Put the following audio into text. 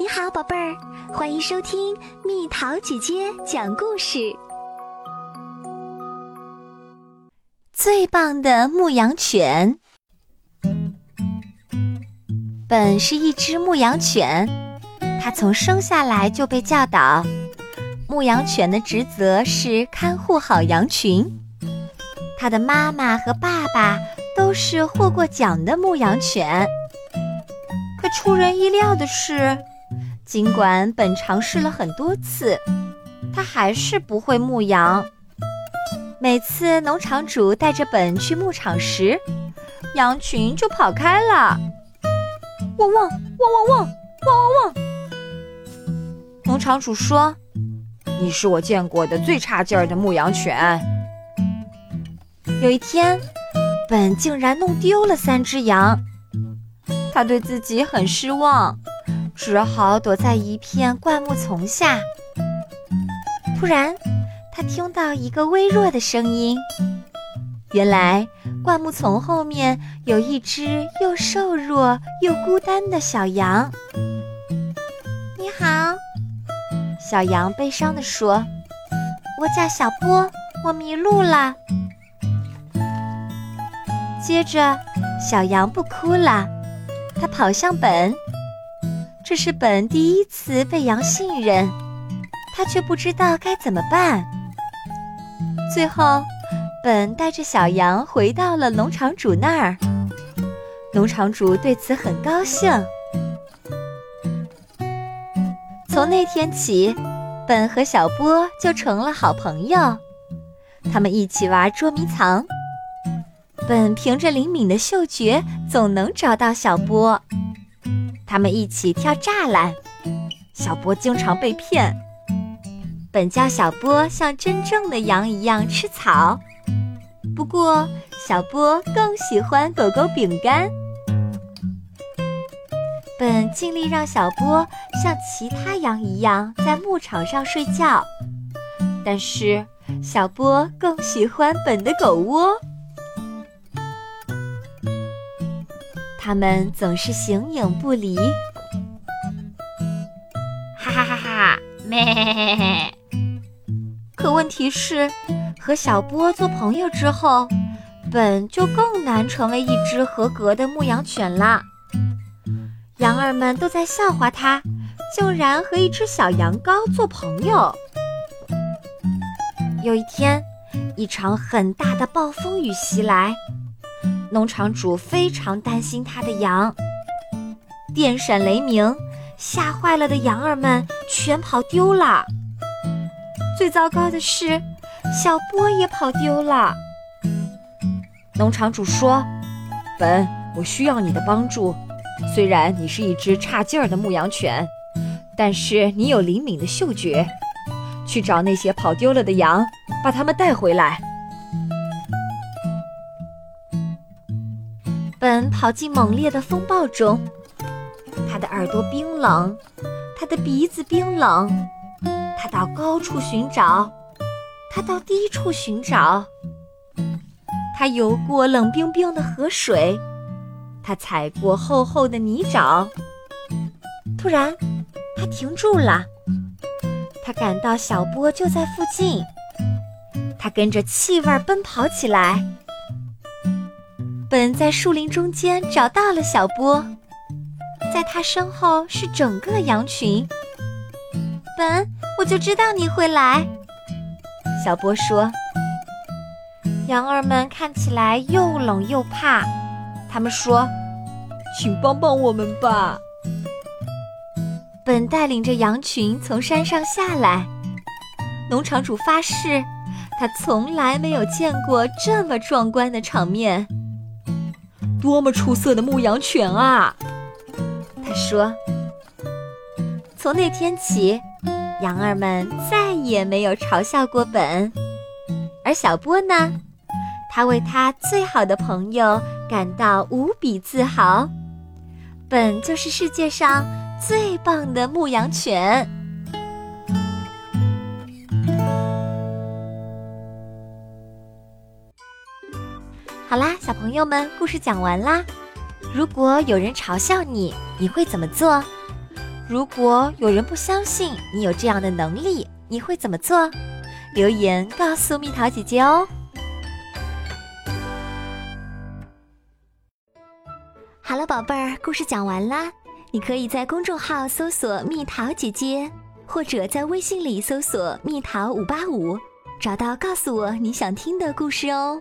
你好，宝贝儿，欢迎收听蜜桃姐姐讲故事。最棒的牧羊犬，本是一只牧羊犬，它从生下来就被教导，牧羊犬的职责是看护好羊群。它的妈妈和爸爸都是获过奖的牧羊犬。可出人意料的是。尽管本尝试了很多次，他还是不会牧羊。每次农场主带着本去牧场时，羊群就跑开了。汪汪汪汪汪汪汪汪！农场主说：“你是我见过的最差劲儿的牧羊犬。”有一天，本竟然弄丢了三只羊，他对自己很失望。只好躲在一片灌木丛下。突然，他听到一个微弱的声音。原来，灌木丛后面有一只又瘦弱又孤单的小羊。你好，小羊悲伤地说：“我叫小波，我迷路了。”接着，小羊不哭了，它跑向本。这是本第一次被羊信任，他却不知道该怎么办。最后，本带着小羊回到了农场主那儿。农场主对此很高兴。从那天起，本和小波就成了好朋友。他们一起玩捉迷藏，本凭着灵敏的嗅觉，总能找到小波。他们一起跳栅栏，小波经常被骗。本教小波像真正的羊一样吃草，不过小波更喜欢狗狗饼干。本尽力让小波像其他羊一样在牧场上睡觉，但是小波更喜欢本的狗窝。他们总是形影不离，哈哈哈哈！咩。可问题是，和小波做朋友之后，本就更难成为一只合格的牧羊犬了。羊儿们都在笑话他，竟然和一只小羊羔做朋友。有一天，一场很大的暴风雨袭来。农场主非常担心他的羊，电闪雷鸣，吓坏了的羊儿们全跑丢了。最糟糕的是，小波也跑丢了。农场主说：“本，我需要你的帮助。虽然你是一只差劲儿的牧羊犬，但是你有灵敏的嗅觉，去找那些跑丢了的羊，把它们带回来。”本跑进猛烈的风暴中，他的耳朵冰冷，他的鼻子冰冷。他到高处寻找，他到低处寻找。他游过冷冰冰的河水，他踩过厚厚的泥沼。突然，他停住了。他感到小波就在附近，他跟着气味奔跑起来。本在树林中间找到了小波，在他身后是整个羊群。本，我就知道你会来。小波说：“羊儿们看起来又冷又怕，他们说，请帮帮我们吧。”本带领着羊群从山上下来。农场主发誓，他从来没有见过这么壮观的场面。多么出色的牧羊犬啊！他说：“从那天起，羊儿们再也没有嘲笑过本。而小波呢？他为他最好的朋友感到无比自豪。本就是世界上最棒的牧羊犬。”好啦，小朋友们，故事讲完啦。如果有人嘲笑你，你会怎么做？如果有人不相信你有这样的能力，你会怎么做？留言告诉蜜桃姐姐哦。好了，宝贝儿，故事讲完啦。你可以在公众号搜索“蜜桃姐姐”，或者在微信里搜索“蜜桃五八五”，找到告诉我你想听的故事哦。